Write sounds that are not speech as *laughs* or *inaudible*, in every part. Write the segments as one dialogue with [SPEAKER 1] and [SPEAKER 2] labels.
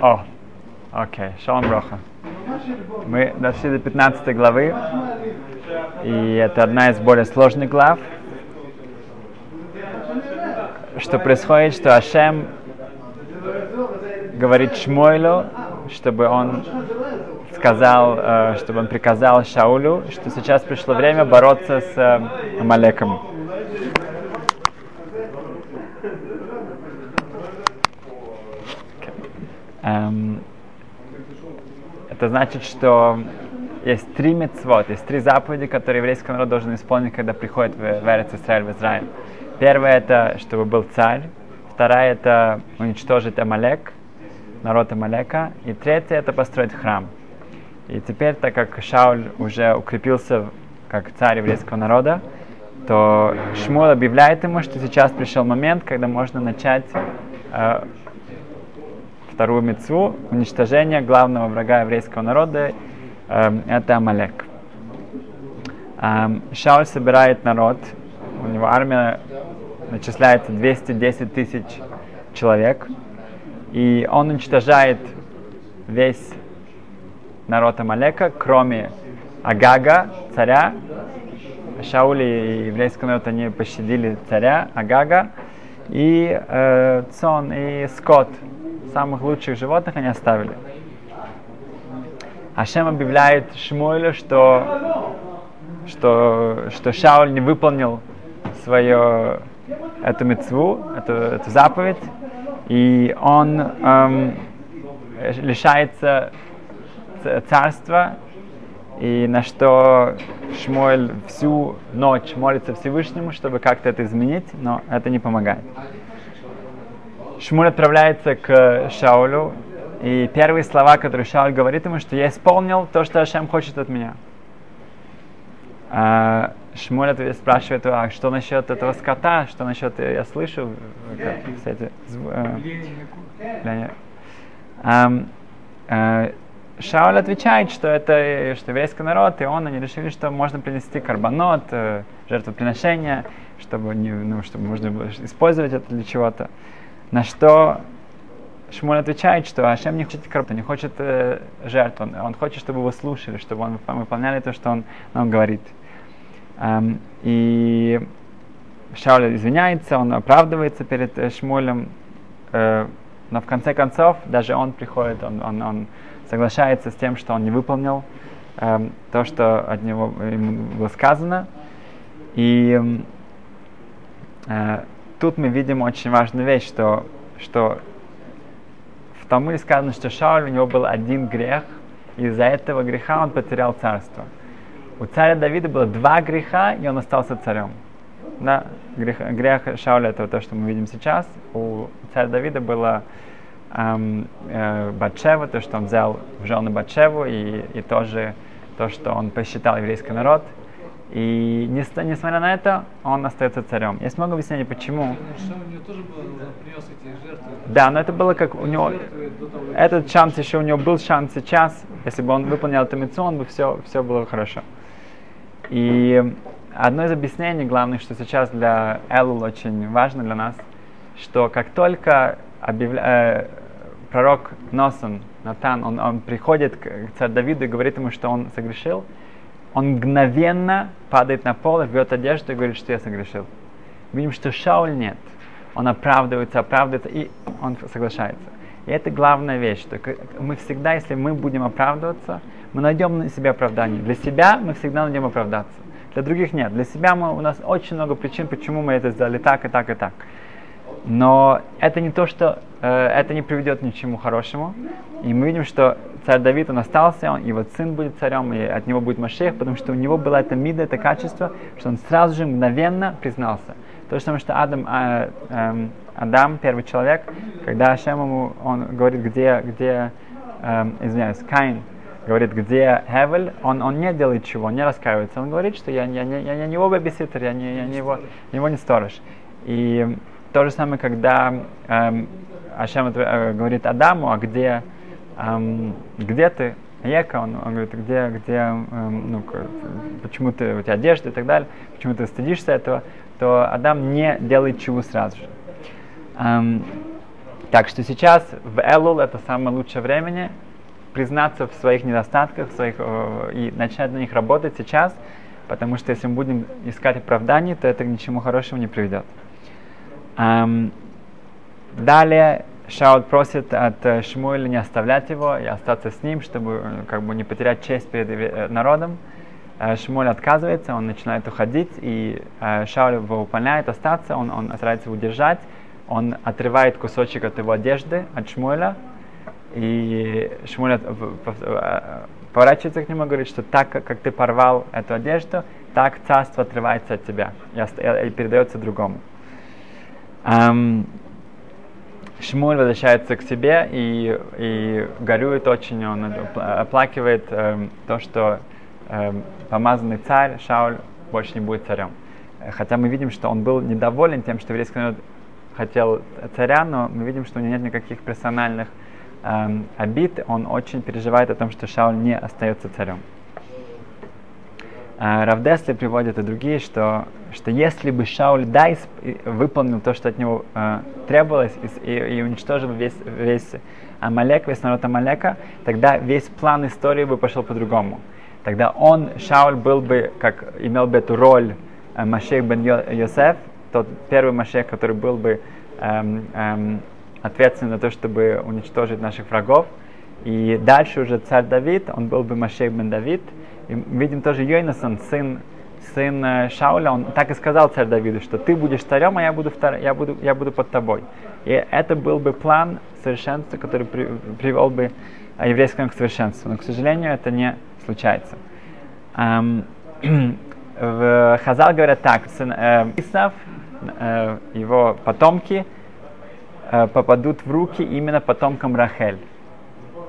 [SPEAKER 1] О, окей, шалом броха. Мы дошли до 15 главы, и это одна из более сложных глав. Что происходит, что Ашем говорит Шмойлу, чтобы он сказал, э, чтобы он приказал Шаулю, что сейчас пришло время бороться с э, Амалеком. Эм, это значит, что есть три мецвод, есть три заповеди, которые еврейский народ должен исполнить, когда приходит в, в Эрец в Израиль. Первое это, чтобы был царь. Вторая это уничтожить Амалек, народ Амалека. И третье это построить храм. И теперь, так как Шауль уже укрепился как царь еврейского народа, то Шмуэл объявляет ему, что сейчас пришел момент, когда можно начать э, вторую мецву, уничтожение главного врага еврейского народа, э, это Амалек. Э, Шауль собирает народ, у него армия начисляется 210 тысяч человек, и он уничтожает весь народ Амалека, кроме Агага, царя. Шаули и еврейский народ, они пощадили царя Агага, и э, цон, и скот, самых лучших животных они оставили. Ашем объявляет Шмуэлю, что, что, что Шауль не выполнил свою эту мецву, эту, эту заповедь, и он эм, лишается царства, и на что Шмуэль всю ночь молится Всевышнему, чтобы как-то это изменить, но это не помогает. Шмуль отправляется к Шаулю, и первые слова, которые Шауль говорит ему, что я исполнил то, что Ашем хочет от меня. А Шмуль спрашивает, а что насчет этого скота, что насчет, я слышу, как, кстати, зв, э, э, Шауль отвечает, что это что еврейский народ, и он, они решили, что можно принести карбонот, э, жертвоприношение, чтобы, не, ну, чтобы можно было использовать это для чего-то. На что Шмуль отвечает, что Ашем не хочет карбонот, не хочет э, жертв, он, он хочет, чтобы его слушали, чтобы он выполняли то, что он нам говорит. Эм, и Шауль извиняется, он оправдывается перед э, Шмулем, э, но в конце концов даже он приходит, он, он, он соглашается с тем, что он не выполнил э, то, что от него ему было сказано. И э, тут мы видим очень важную вещь, что, что в Талмуде сказано, что Шауль у него был один грех, и из-за этого греха он потерял царство. У царя Давида было два греха, и он остался царем. Да, грех, грех Шауля это то, что мы видим сейчас. У царя Давида было эм, э, Батшева, то, что он взял в жены Батшеву, и, и тоже то, что он посчитал еврейский народ. И несмотря на это, он остается царем. Есть много объяснений, почему. Да, но это было как у него... Этот шанс еще у него был шанс сейчас. Если бы он выполнял эту митцу, он бы все, все было хорошо. И одно из объяснений главных, что сейчас для Элул очень важно для нас, что как только объявля... э, пророк Носан, Натан, он, он приходит к царю Давиду и говорит ему, что он согрешил, он мгновенно падает на пол, рвет одежду и говорит, что я согрешил. Видим, что Шауль нет. Он оправдывается, оправдывается, и он соглашается. И это главная вещь, что мы всегда, если мы будем оправдываться, мы найдем на себе оправдание. Для себя мы всегда найдем оправдаться. Для других нет. Для себя мы, у нас очень много причин, почему мы это сделали так и так и так. Но это не то, что э, это не приведет ни к чему хорошему. И мы видим, что царь Давид, он остался, он, его сын будет царем, и от него будет Машех, потому что у него было это мида, это качество, что он сразу же мгновенно признался. То же самое, что Адам, э, э, Адам, первый человек, когда Ашем ему, он говорит, где, где э, извиняюсь, Каин, говорит, где Хевель, он, он не делает чего, не раскаивается. Он говорит, что я, я, я, я не его бэбиситер, я не, я не его, его не сторож. И то же самое, когда эм, Ашем э, говорит Адаму, а где, эм, где ты? Ека, он, он говорит, где, где, эм, ну, почему ты, у тебя одежда и так далее, почему ты стыдишься этого, то Адам не делает чего сразу же. Эм, Так что сейчас в Элул это самое лучшее время признаться в своих недостатках своих, э, и начать на них работать сейчас, потому что если мы будем искать оправдание, то это к ничему хорошему не приведет. Далее Шауль просит от э, Шмуэля не оставлять его и остаться с ним, чтобы э, как бы не потерять честь перед э, народом. Шмуэль отказывается, он начинает уходить, и Шауль его выполняет остаться, он, он старается удержать, он отрывает кусочек от его одежды, от Шмуэля, и Шмуль поворачивается к нему и говорит, что так, как ты порвал эту одежду, так царство отрывается от тебя и передается другому. Um, Шмуль возвращается к себе и, и горюет очень, он оплакивает э, то, что э, помазанный царь Шауль больше не будет царем. Хотя мы видим, что он был недоволен тем, что еврейский народ хотел царя, но мы видим, что у него нет никаких персональных эм, обид, он очень переживает о том, что Шауль не остается царем. Э, Равдесли приводит и другие, что, что если бы Шауль да выполнил то, что от него э, требовалось, и, и, и уничтожил весь, весь Амалек, весь народ Амалека, тогда весь план истории бы пошел по-другому. Тогда он, Шауль, был бы, как имел бы эту роль э, Машех бен Йосеф, тот первый Машех, который был бы эм, эм, ответственен за то, чтобы уничтожить наших врагов. И дальше уже царь Давид, он был бы Машех бен Давид. И видим тоже Йонасон, сын, сын э, Шауля, он так и сказал царь Давиду, что ты будешь царем, а я буду, втор... я буду, я буду под тобой. И это был бы план совершенства, который при... привел бы еврейскому к совершенству. Но, к сожалению, это не случается. Um, *clears throat* в Хазал говорят так, сын э, Исав, э, его потомки, Э, попадут в руки именно потомкам Рахель.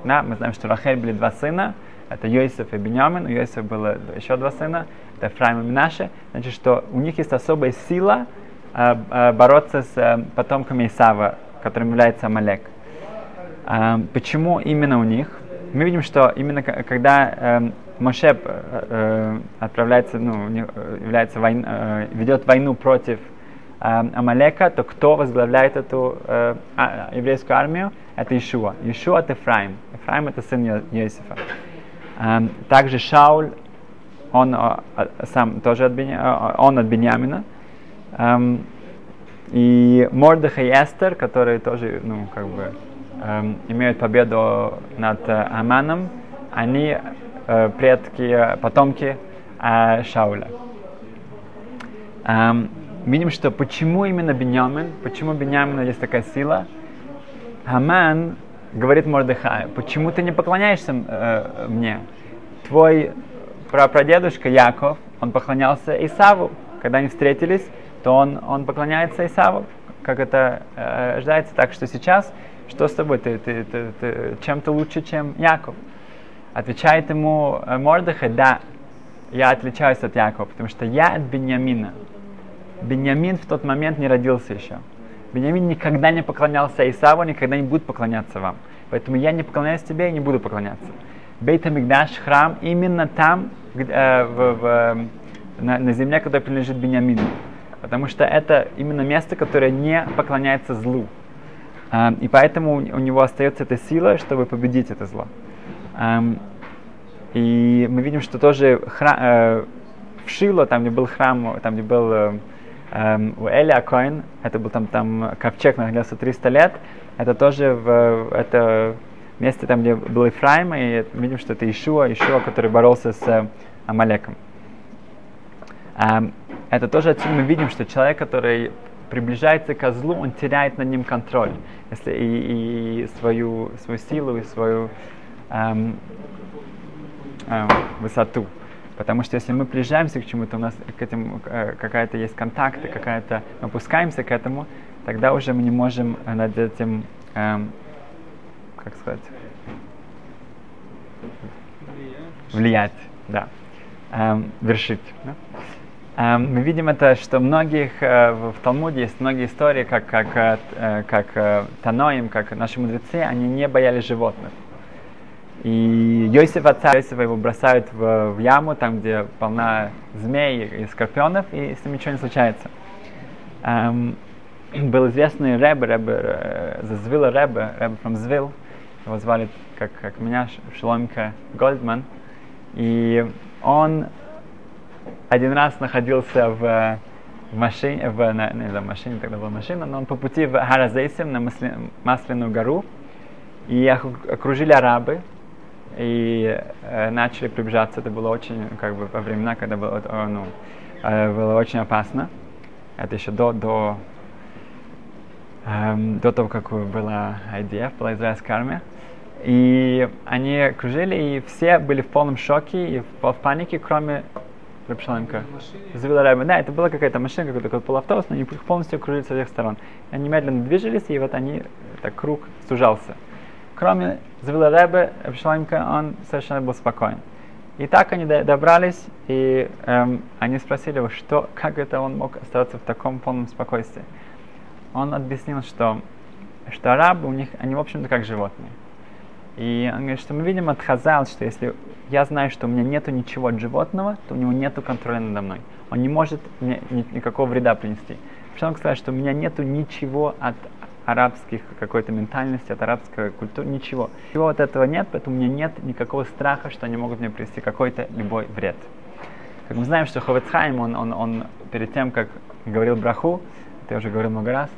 [SPEAKER 1] Да, мы знаем, что Рахель были два сына, это Йосиф и Беньямин, у Йосифа было еще два сына, это Ефраим и Минаше, значит, что у них есть особая сила э, э, бороться с э, потомками Исава, которым является Амалек. Почему именно у них? Мы видим, что именно когда Моше отправляется, ну, является войн, э, ведет войну против Амалека, то кто возглавляет эту э, а, еврейскую армию? Это Ишуа. Ишуа это Ефраим. Ефраим это сын Иосифа. Э, также Шауль, он э, сам тоже от, Беня, э, он от Бениамина. Э, и Мордеха и Эстер, которые тоже, ну, как бы, э, имеют победу над э, Аманом, они э, предки, потомки э, Шауля. Видим, что почему именно Беньямин, почему Беньямина есть такая сила. Хаман говорит Мордыхаю, почему ты не поклоняешься э, мне? Твой прапрадедушка Яков, он поклонялся Исаву. Когда они встретились, то он, он поклоняется Исаву, как это э, ожидается. Так что сейчас, что с тобой? Ты, ты, ты, ты чем то лучше, чем Яков? Отвечает ему э, Мордыхай, да, я отличаюсь от Якова, потому что я от Беньямина. Беньямин в тот момент не родился еще. Беньямин никогда не поклонялся Исаву, никогда не будет поклоняться вам. Поэтому я не поклоняюсь тебе и не буду поклоняться. Бейт Амигдаш, храм, именно там, э, в, в, на, на земле, которая принадлежит Беньямину. Потому что это именно место, которое не поклоняется злу. Э, и поэтому у него остается эта сила, чтобы победить это зло. Э, и мы видим, что тоже храм, э, в Шило, там где был храм, там где был э, у Эля Коин, это был там, там ковчег находился 300 лет, это тоже в это месте, там, где был Ефраим, и видим, что это Ишуа, Ишуа, который боролся с э, Амалеком. Эм, это тоже отсюда мы видим, что человек, который приближается к злу, он теряет над ним контроль если, и, и свою, свою силу, и свою эм, эм, высоту. Потому что если мы приближаемся к чему-то, у нас к этому э, какая-то есть контакт, какая-то, мы опускаемся к этому, тогда уже мы не можем над этим, эм, как сказать, влиять, да, эм, вершить. Да? Эм, мы видим это, что многих э, в, Талмуде есть многие истории, как, как, э, как э, Таноим, как наши мудрецы, они не боялись животных. И Йосиф отца Йосифа его бросают в, в яму, там, где полна змей и скорпионов, и с ним ничего не случается. Эм, *clears throat* был известный рэбе, рэбе, Звила рэбе, рэбе from Звил, его звали, как, как меня, Шломка Гольдман, и он один раз находился в, в машине, в, на, не знаю, машине, тогда была машина, но он по пути в Харазейсим на Масли, Масляную гору, и окружили арабы, и э, начали приближаться. Это было очень, как бы, во времена, когда было, э, ну, э, было очень опасно. Это еще до, до, эм, до того, как была IDF, была израильская армия. И они окружили, и все были в полном шоке и в, в панике, кроме Рапшаленко. Завела Рэба. Да, это была какая-то машина, какой-то такой полуавтобус, но они полностью окружили со всех сторон. Они медленно движились, и вот они, так круг сужался. Кроме Завела Рэба, Рапшаленко, он совершенно был спокоен. И так они добрались, и эм, они спросили его, что, *laughs* как это он мог оставаться в таком полном спокойствии. Он объяснил, что, что арабы у них, они в общем-то как животные. И он говорит, что мы видим от Хазал, что если я знаю, что у меня нету ничего от животного, то у него нету контроля надо мной. Он не может мне ни, никакого вреда принести. Что он сказал, что у меня нету ничего от арабских какой-то ментальности, от арабской культуры, ничего. Всего вот этого нет, поэтому у меня нет никакого страха, что они могут мне принести какой-то любой вред. Как мы знаем, что Ховецхайм, он, он, он перед тем, как говорил браху, это я уже говорил много раз,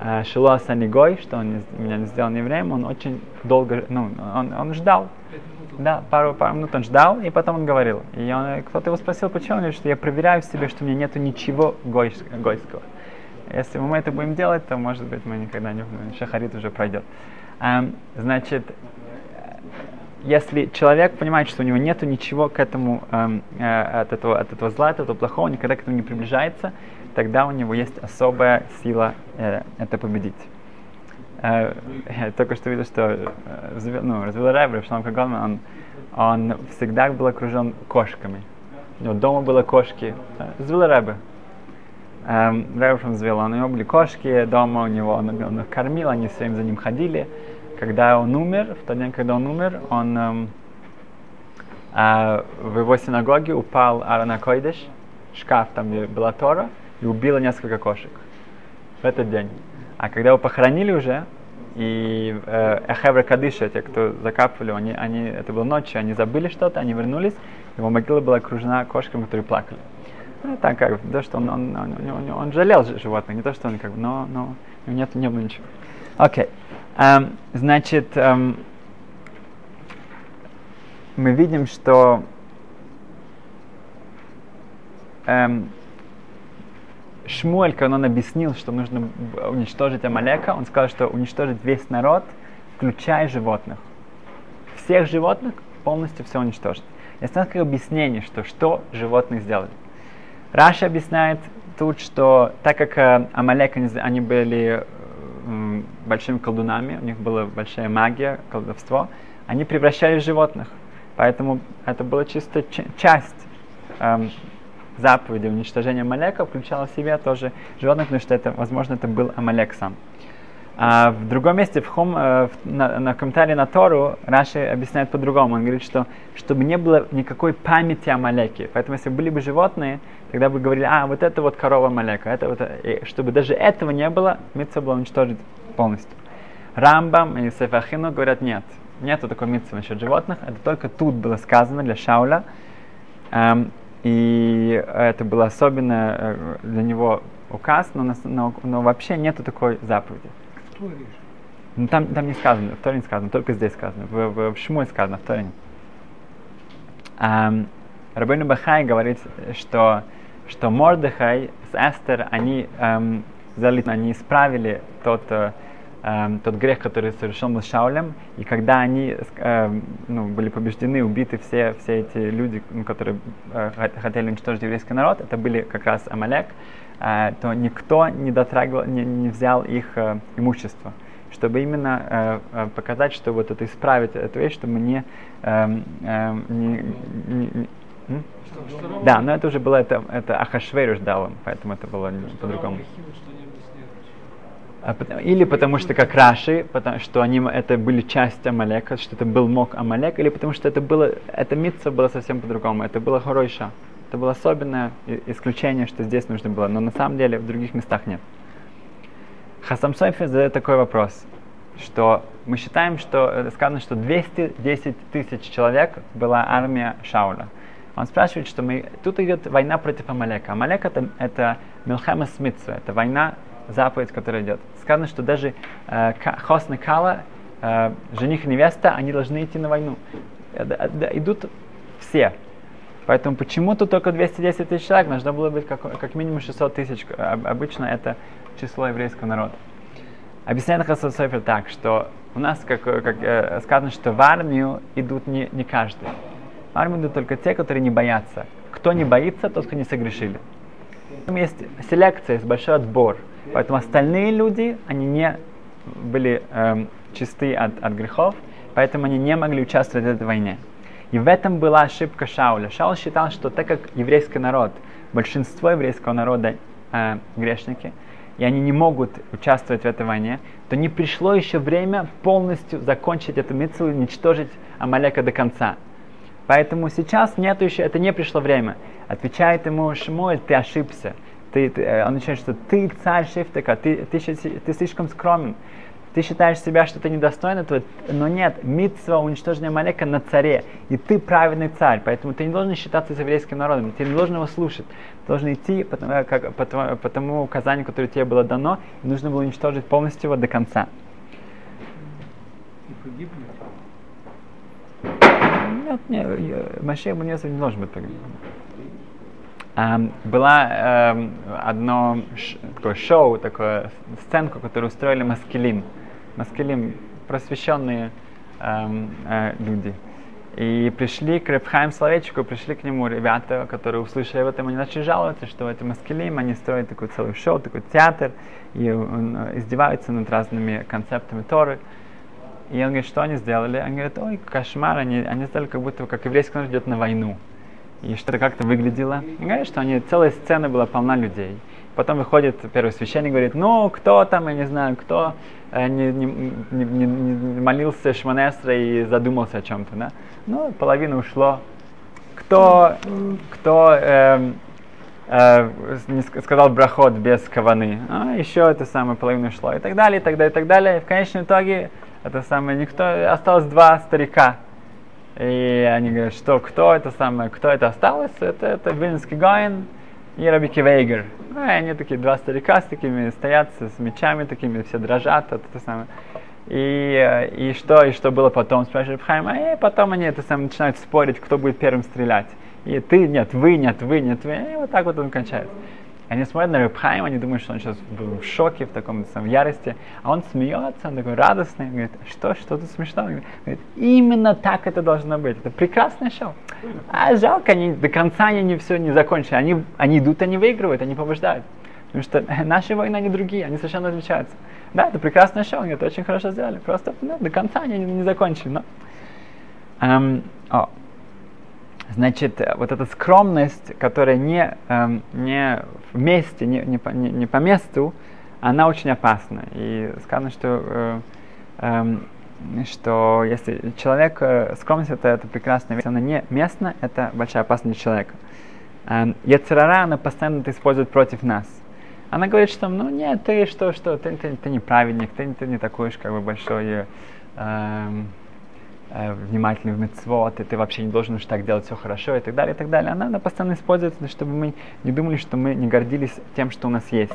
[SPEAKER 1] Э, Шилуа Санигой, что он меня не сделал евреем, он очень долго, ну, он, он ждал. Да, пару, пару минут он ждал, и потом он говорил. И кто-то его спросил, почему? Он говорит, что я проверяю в себе, что у меня нету ничего гойского. Если мы это будем делать, то, может быть, мы никогда не... Шахарит уже пройдет. Эм, значит, если человек понимает, что у него нет ничего к этому, эм, э, от, этого, от этого зла, от этого плохого, никогда к этому не приближается, тогда у него есть особая сила э, это победить. Э, я только что видел, что э, ну, развел Райбер, Кагалман, он, он всегда был окружен кошками. У него дома было кошки. Звел Райбер. Эм, Райбер взвел, у него были кошки дома, у него он, он их кормил, они все время за ним ходили. Когда он умер, в тот день, когда он умер, он эм, э, в его синагоге упал Арана Койдеш, шкаф, там где была Тора, и убила несколько кошек в этот день. А когда его похоронили уже, и э, Эхевра Кадыша, те, кто закапывали, они, они, это было ночью, они забыли что-то, они вернулись, его могила была окружена кошками, которые плакали. Ну, так как, то, что он, он, он, он, он жалел животных, не то, что он как бы, но, но нет, не было ничего. Окей. Okay. Um, значит, um, мы видим, что um, Шмуэль, когда он объяснил, что нужно уничтожить Амалека, он сказал, что уничтожить весь народ, включая животных. Всех животных полностью все уничтожить. Есть несколько объяснений, что что животных сделали. Раша объясняет тут, что так как э, Амалек, они, они были э, большими колдунами, у них была большая магия, колдовство, они превращали животных. Поэтому это была чисто часть эм, заповеди уничтожения Амалека включала в себя тоже животных, потому что это, возможно, это был Амалек сам. А в другом месте, в, хом, э, в, на, на комментарии на Тору, Раши объясняет по-другому. Он говорит, что чтобы не было никакой памяти о Малеке. Поэтому, если были бы животные, тогда бы говорили, а, вот это вот корова Малека. Это вот, и чтобы даже этого не было, Митца было уничтожить полностью. Рамбам и Сефахину говорят, нет. Нету такой митцвы насчет животных. Это только тут было сказано для Шауля. Эм, и это был особенно э, для него указ, но, но, но вообще нету такой заповеди. Ну, там, там не сказано, в Торе не сказано, только здесь сказано. В, в, в Шмуе сказано, в Торе нет. Um, Рабейну Бахай говорит, что, что Мордыхай с Эстер, они, um, они исправили тот э, тот грех, который совершил был Шаулем, и когда они э, ну, были побеждены, убиты все, все эти люди, которые э, хотели уничтожить еврейский народ, это были как раз Амалек, э, то никто не дотрагивал, не, не взял их э, имущество. Чтобы именно э, э показать, что вот это исправить эту вещь, чтобы не, э, э, не, не, не да, но это уже было это, это Ахашверуш дал им, поэтому это было по-другому. А или потому что как Раши, потому что они это были часть Амалека, что это был мог Амалек, или потому что это было, это митца было совсем по-другому, это было Хоройша. Это было особенное исключение, что здесь нужно было, но на самом деле в других местах нет. Хасам Софи задает такой вопрос, что мы считаем, что э, сказано, что 210 тысяч человек была армия Шауля. Он спрашивает, что мы... тут идет война против Амалека. Амалек это, это Милхема Смитсу, это война, заповедь, которая идет. Сказано, что даже э, Хосна Кала, э, жених и невеста, они должны идти на войну. Э, э, идут все. Поэтому почему тут только 210 тысяч человек? Должно было быть как, как минимум 600 тысяч. Обычно это число еврейского народа. Объясняет Софер так, что у нас, как, как э, сказано, что в армию идут не, не каждый. Армию идут только те, которые не боятся. Кто не боится, тот, кто не согрешили. Там есть селекция, есть большой отбор. Поэтому остальные люди, они не были эм, чисты от, от грехов, поэтому они не могли участвовать в этой войне. И в этом была ошибка Шауля. Шаул считал, что так как еврейский народ, большинство еврейского народа э, грешники, и они не могут участвовать в этой войне, то не пришло еще время полностью закончить эту митцву и уничтожить Амалека до конца. Поэтому сейчас нет еще, это не пришло время. Отвечает ему Шмуэль, ты ошибся. Ты, ты, э, он начинает, что ты царь Шифтека, ты, ты, ты, слишком скромен. Ты считаешь себя, что ты недостоин этого, но нет, митцва уничтожения Малека на царе, и ты праведный царь, поэтому ты не должен считаться с еврейским народом, ты не должен его слушать, ты должен идти по, как, по, по тому указанию, которое тебе было дано, и нужно было уничтожить полностью его до конца. Нет, нет, Машех не должен быть погиб. Um, была um, одно ш, такое шоу, такое сценку, которую устроили Маскелим маскелим, просвещенные эм, э, люди. И пришли к Репхайм Словечку, пришли к нему ребята, которые услышали об этом, они начали жаловаться, что это маскелим, они строят такой целый шоу, такой театр, и он, э, издеваются над разными концептами Торы. И он говорит, что они сделали? Они говорят, ой, кошмар, они, они сделали как будто как еврейский народ идет на войну. И что-то как-то выглядело. И говорят, что они, целая сцена была полна людей. Потом выходит первый священник говорит, ну, кто там, я не знаю, кто э, не, не, не, не молился Шманесра и задумался о чем-то, да? Ну, половина ушло. Кто, кто э, э, не сказал брахот без каваны, а еще это самое половина ушло, и так далее, и так далее, и так далее. И в конечном итоге это самое никто, осталось два старика. И они говорят, что кто это самое, кто это осталось, это, это Вильнский Гаин, и Раби Кивейгер. Ну, и они такие два старика с такими стоят, с мечами такими, все дрожат, это, это самое. И, и что, и что было потом, спрашивает Хайм, и потом они это самое, начинают спорить, кто будет первым стрелять. И ты, нет, вы, нет, вы, нет, вы. И вот так вот он кончается. Они смотрят на Рыбхайма, они думают, что он сейчас был в шоке, в таком самом ярости, а он смеется, он такой радостный, говорит, что, что тут смешно? Он говорит, именно так это должно быть, это прекрасное шоу. А жалко, они до конца они не все не закончили, они, они идут, они выигрывают, они побеждают. Потому что *laughs* наши войны, они другие, они совершенно отличаются. Да, это прекрасное шоу, они это очень хорошо сделали, просто ну, до конца они не, не закончили. Но... Um, о. Значит, вот эта скромность, которая не, эм, не в месте, не, не, по, не, не по месту, она очень опасна. И сказано, что, э, э, что если человек, э, скромность это, это прекрасная вещь, она не местна, это большая опасность для человека. Э, Яцерара, она постоянно это использует против нас. Она говорит, что ну нет, ты что, что, ты, ты, ты не праведник, ты, ты не такой уж как бы большой... Э, э, внимательный в мецвод, и ты вообще не должен уж так делать все хорошо и так далее, и так далее. Она, она постоянно используется, чтобы мы не думали, что мы не гордились тем, что у нас есть.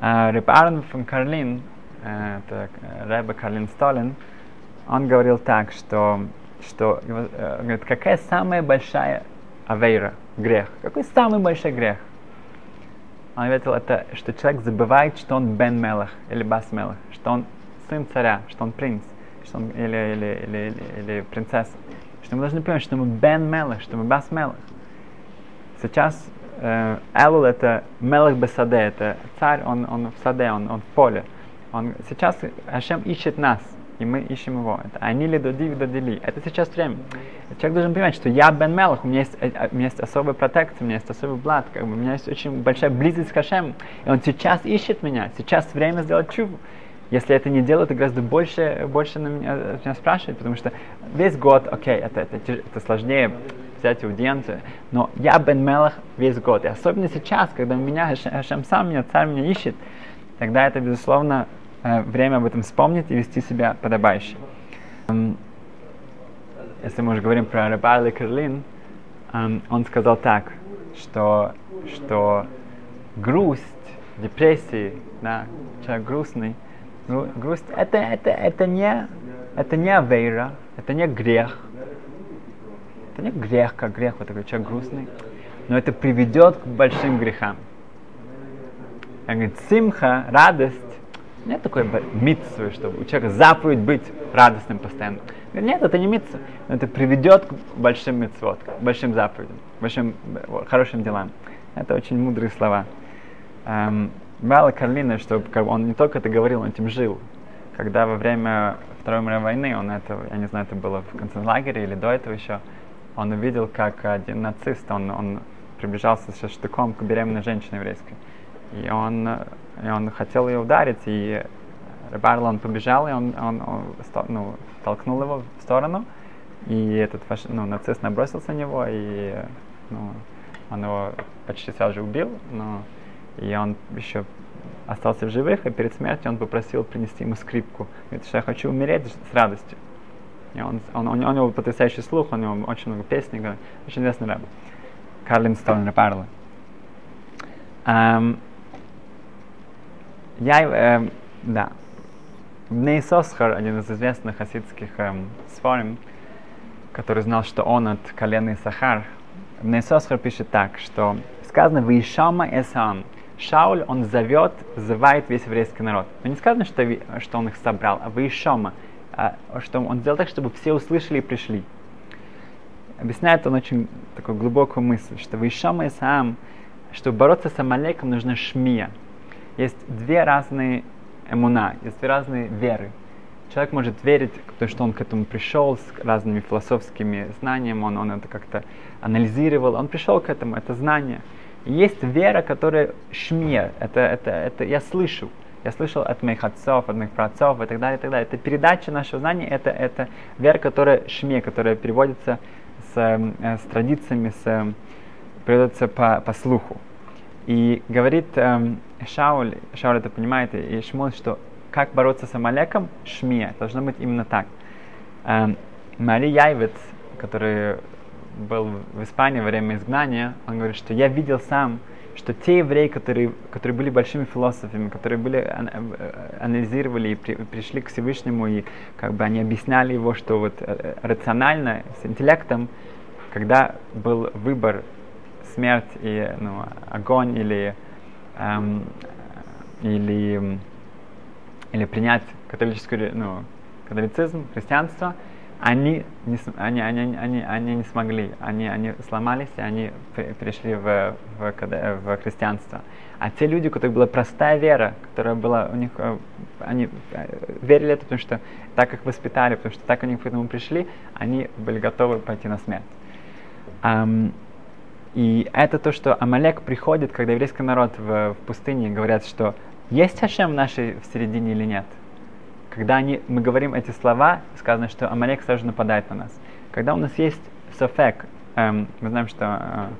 [SPEAKER 1] Э, Рэб Аарон фон Карлин, э, это Рэбе Карлин Столин, он говорил так, что, что э, говорит, какая самая большая авейра, грех? Какой самый большой грех? Он ответил, это, что человек забывает, что он Бен Мелах или Бас Мелах, что он сын царя, что он принц что он, или, или, или, или, или принцесса, что мы должны понимать, что мы Бен Мелах, что мы Бас Мелах. Сейчас э, Элул это Мелах Бесаде, это царь, он, он в саде, он, он в поле. Он, сейчас Ашем ищет нас, и мы ищем его. Это они ли доди додили. Это сейчас время. Человек должен понимать, что я Бен Мелах, у меня есть, э, у меня есть особая протекция, у меня есть особый блат, как бы, у меня есть очень большая близость к Ашему. И он сейчас ищет меня, сейчас время сделать чуву. Если это не делают, то гораздо больше, больше на меня, меня спрашивают, потому что весь год, окей, это, это, это сложнее взять аудиенцию, но я Бен Мелах весь год. И особенно сейчас, когда меня Хашем сам меня, царь меня ищет, тогда это, безусловно, э, время об этом вспомнить и вести себя подобающе. Если мы уже говорим про Рабайла Карлин, эм, он сказал так, что, что грусть, депрессии, да, человек грустный, грусть это, это, это не это не авейра, это не грех. Это не грех, как грех, вот такой человек грустный. Но это приведет к большим грехам. Он говорит, симха, радость, нет такой митцвы, чтобы у человека заповедь быть радостным постоянно. Говорит, нет, это не митцва, но это приведет к большим митцвот, к большим заповедям, большим хорошим делам. Это очень мудрые слова. Эм, Бала Карлина, что он не только это говорил, он этим жил. Когда во время Второй мировой войны, он это, я не знаю, это было в концлагере или до этого еще, он увидел, как один нацист, он, он приближался со штыком к беременной женщине еврейской. И он, и он хотел ее ударить, и Рыбарл, он побежал, и он, он, он ну, толкнул его в сторону, и этот ну, нацист набросился на него, и ну, он его почти сразу же убил, но и он еще остался в живых, и перед смертью он попросил принести ему скрипку. Говорит, что я хочу умереть с радостью. И он, он, он, у него потрясающий слух, у него очень много песен, очень известный рэп. Карлин Стоунер Парла. Um, я, эм, да, Нейсосхар, один из известных хасидских эм, сфорим, который знал, что он от колена Сахар, Нейсосхар пишет так, что сказано «Вишама эсам», Шауль, он зовет, зывает весь еврейский народ. Но не сказано, что, что он их собрал, а Ваишома, а, что он сделал так, чтобы все услышали и пришли. Объясняет он очень такую глубокую мысль, что Ваишома и сам, чтобы бороться с Амалеком, нужно шмия. Есть две разные эмуна, есть две разные веры. Человек может верить, потому что он к этому пришел с разными философскими знаниями, он, он это как-то анализировал, он пришел к этому, это знание – есть вера, которая шме, это, это, это я слышу. Я слышал от моих отцов, от моих праотцов и так далее, и так далее. Это передача нашего знания, это, это вера, которая шме, которая переводится с, э, с традициями, с, переводится по, по слуху. И говорит эм, Шауль, Шауль это понимает, и Шмуль, что как бороться с Амалеком, шме, должно быть именно так. Эм, Мари Яйвец, который был в Испании во время изгнания, он говорит, что я видел сам, что те евреи, которые, которые были большими философами, которые были, э, анализировали и при, пришли к Всевышнему, и как бы они объясняли его, что вот э, рационально, с интеллектом, когда был выбор смерть и ну, огонь или, эм, или, или принять католическую, ну, католицизм, христианство – они не, они, они, они, они не смогли, они, они сломались, и они перешли в, в, в христианство. А те люди, у которых была простая вера, которая была у них, э, они э, верили это, потому что так их воспитали, потому что так они к этому пришли, они были готовы пойти на смерть. Um, и это то, что Амалек приходит, когда еврейский народ в, в пустыне говорят, что есть Хашем в нашей в середине или нет. Когда они, мы говорим эти слова, сказано, что Амалек сразу нападает на нас. Когда у нас есть софек, эм, мы знаем, что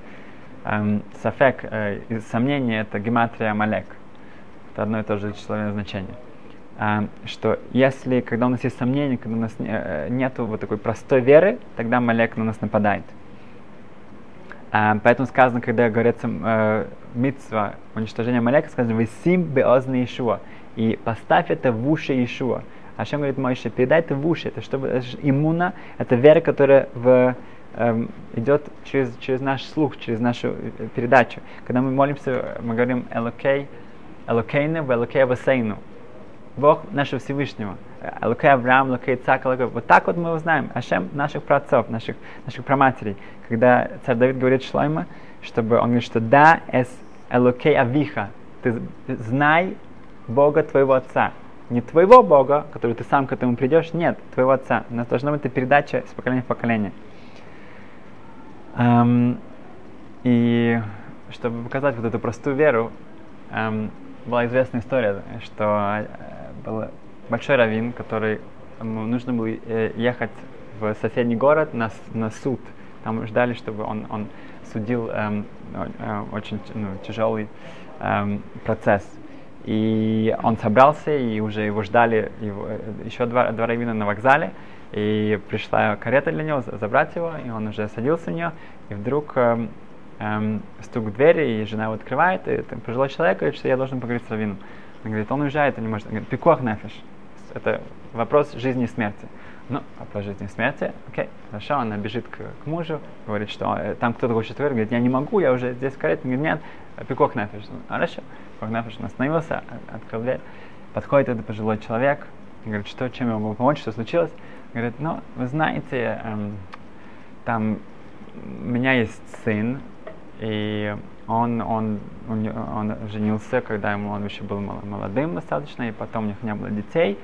[SPEAKER 1] э, эм, софек, э, сомнение, это гематрия Амалек. Это одно и то же числовое значение. Э, что если, когда у нас есть сомнение, когда у нас не, э, нет вот такой простой веры, тогда Амалек на нас нападает. Uh, поэтому сказано, когда говорится uh, митцва, уничтожение Амалека, сказано «Весим беозны Ишуа» и поставь это в уши Ишуа. Ашем говорит Моише, передай это в уши, это чтобы это иммуна, это вера, которая в, эм, идет через, через наш слух, через нашу э, передачу. Когда мы молимся, мы говорим אלוקי, אלוקינו, אלוקי אבותינו. Бог нашего Всевышнего. אלוקי אברהם, אלוקי יצחק, אלוקי. Вот так вот мы его знаем. השם наших праотцов, наших, наших праматерей. Когда царь Давид говорит Шлойме, чтобы он говорит, что דע את אלוקי אביך. Ты знай Бога твоего Отца. Не твоего Бога, который ты сам к этому придешь, нет, твоего Отца. У нас должна быть передача с поколения в поколение. Um, и чтобы показать вот эту простую веру, um, была известная история, что э, был большой раввин, который ему нужно было э, ехать в соседний город на, на суд. Там ждали, чтобы он, он судил эм, э, очень ну, тяжелый эм, процесс. И он собрался, и уже его ждали его, э, еще два, раввина на вокзале. И пришла карета для него забрать его, и он уже садился в нее, и вдруг эм, эм, стук в двери, и жена его открывает, и там, пожилой человек говорит, что я должен поговорить с раввином. Он говорит, он уезжает, он не может. Он говорит, пикуах нафиш. Это вопрос жизни и смерти. Ну, вопрос жизни и смерти, окей, хорошо, она бежит к, к мужу, говорит, что э, там кто-то хочет верить, говорит, я не могу, я уже здесь в карете, он говорит, нет, пикуах нафиш. Хорошо, пикуах нафиш, он остановился, открыл дверь, подходит этот пожилой человек, говорит, что, чем я могу помочь, что случилось? Говорит, ну, вы знаете, эм, там у меня есть сын, и он, он, он, он женился, когда ему он еще был молодым достаточно, и потом у них не было детей,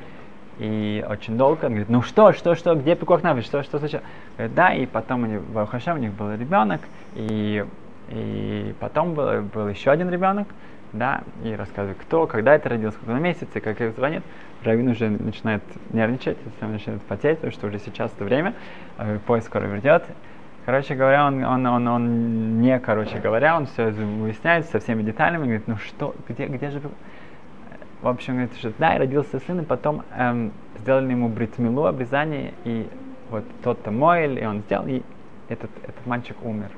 [SPEAKER 1] и очень долго. Он говорит, ну что, что, что, где пикох навиш, что, что случилось? Говорит, да, и потом они, в Алхашем у них был ребенок, и, и потом был, был еще один ребенок, да, и рассказывает, кто, когда это родился, сколько на месяце, как их звонит. Равин уже начинает нервничать, сам начинает потеть, потому что уже сейчас это время, а поезд скоро вернет. Короче говоря, он, он, он, он не, короче говоря, он все выясняет со всеми деталями, говорит, ну что, где, где же... В общем, говорит, что да, и родился сын, и потом эм, сделали ему бритмилу, обрезание, и вот тот-то Мойль, и он сделал, и этот, этот мальчик умер.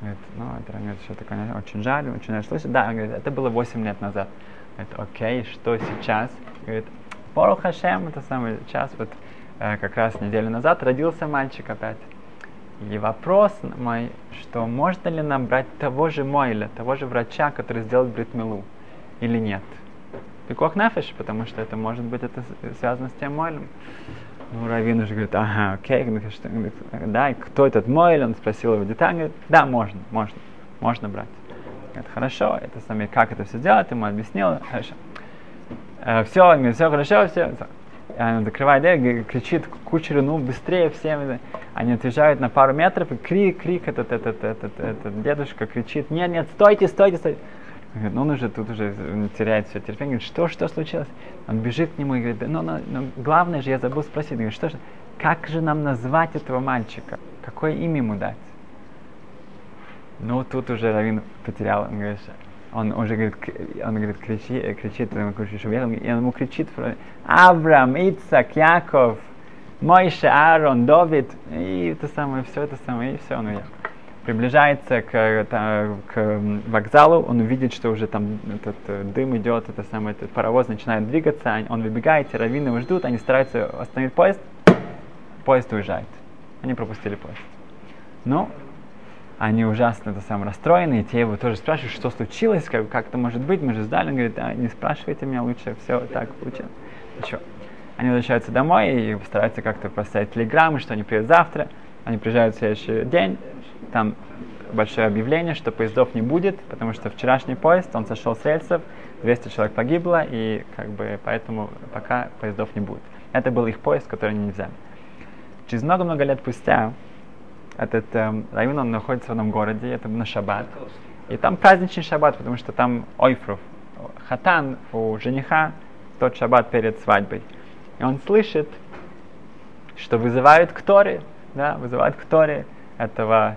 [SPEAKER 1] Говорит, ну, это, говорит, что конечно, очень жаль, очень жаль слышать. Да, говорит, это было 8 лет назад. Говорит, окей, что сейчас? Говорит, Пору Хашем, это самый час, вот э, как раз неделю назад родился мальчик опять. И вопрос мой, что можно ли нам брать того же Мойля, того же врача, который сделал Бритмилу, или нет? Пикох нафиш, потому что это может быть это связано с тем Мойлем. Ну, Равин уже говорит, ага, окей, да, и кто этот Мойль, он спросил его детали, говорит, да, можно, можно, можно брать. Это хорошо, это сами, как это все делать, ему объяснил, хорошо. Э, все, все хорошо, все. Она закрывает дверь, кричит кучеру, ну быстрее всем. Они отъезжают на пару метров, и крик, крик, этот, этот, этот, этот дедушка кричит, нет, нет, стойте, стойте, стойте. Говорит, ну он уже тут уже теряет все терпение. Говорит, что, что случилось? Он бежит к нему и говорит, ну, ну, ну главное же, я забыл спросить. Говорит, что же, как же нам назвать этого мальчика? Какое имя ему дать? Ну, тут уже Равин потерял, он говорит, он уже говорит, он говорит, кричи, кричит, он кричит, и он ему кричит, Авраам, Ицак, Яков, Мойше, Аарон, Давид, и это самое, все это самое, и все, он уехал приближается к, к вокзалу, он увидит, что уже там этот э, дым идет, это самое, этот паровоз начинает двигаться, он выбегает, раввины его ждут, они стараются остановить поезд, поезд уезжает. Они пропустили поезд. Ну, они ужасно это сам расстроены, и те его тоже спрашивают, что случилось, как, как это может быть, мы же сдали, он говорит, а, не спрашивайте меня, лучше все так получилось. Ничего. Они возвращаются домой и стараются как-то поставить телеграммы, что они приедут завтра. Они приезжают в следующий день, там большое объявление, что поездов не будет, потому что вчерашний поезд, он сошел с рельсов, 200 человек погибло, и как бы поэтому пока поездов не будет. Это был их поезд, который они не взяли. Через много-много лет спустя этот эм, район, он находится в одном городе, это на шаббат. И там праздничный шаббат, потому что там ойфрув, хатан у жениха, тот шаббат перед свадьбой. И он слышит, что вызывают к да, вызывают к этого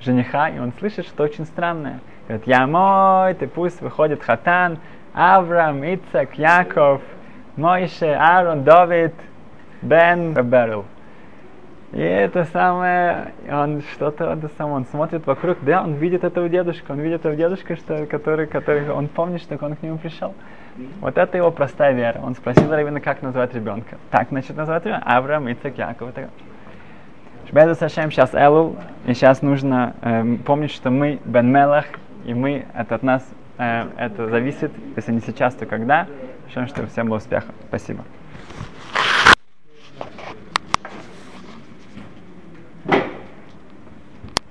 [SPEAKER 1] жениха, и он слышит что очень странное. Говорит, я мой, ты пусть выходит хатан, Авраам, Ицак, Яков, Мойше, Аарон, Давид, Бен, Берл. И это самое, он что-то, это самое, он смотрит вокруг, да, он видит этого дедушка, он видит этого дедушка, что, который, который, он помнит, что он к нему пришел. Вот это его простая вера. Он спросил Равина, как назвать ребенка. Так, значит, назвать ребенка. Авраам, Ицак, Яков. Так. Шбеду Сашем, сейчас Элул, и сейчас нужно э, помнить, что мы Бен Мелах, и мы, это от нас, э, это зависит, если не сейчас, то когда. Шем, чтобы всем было успеха. Спасибо.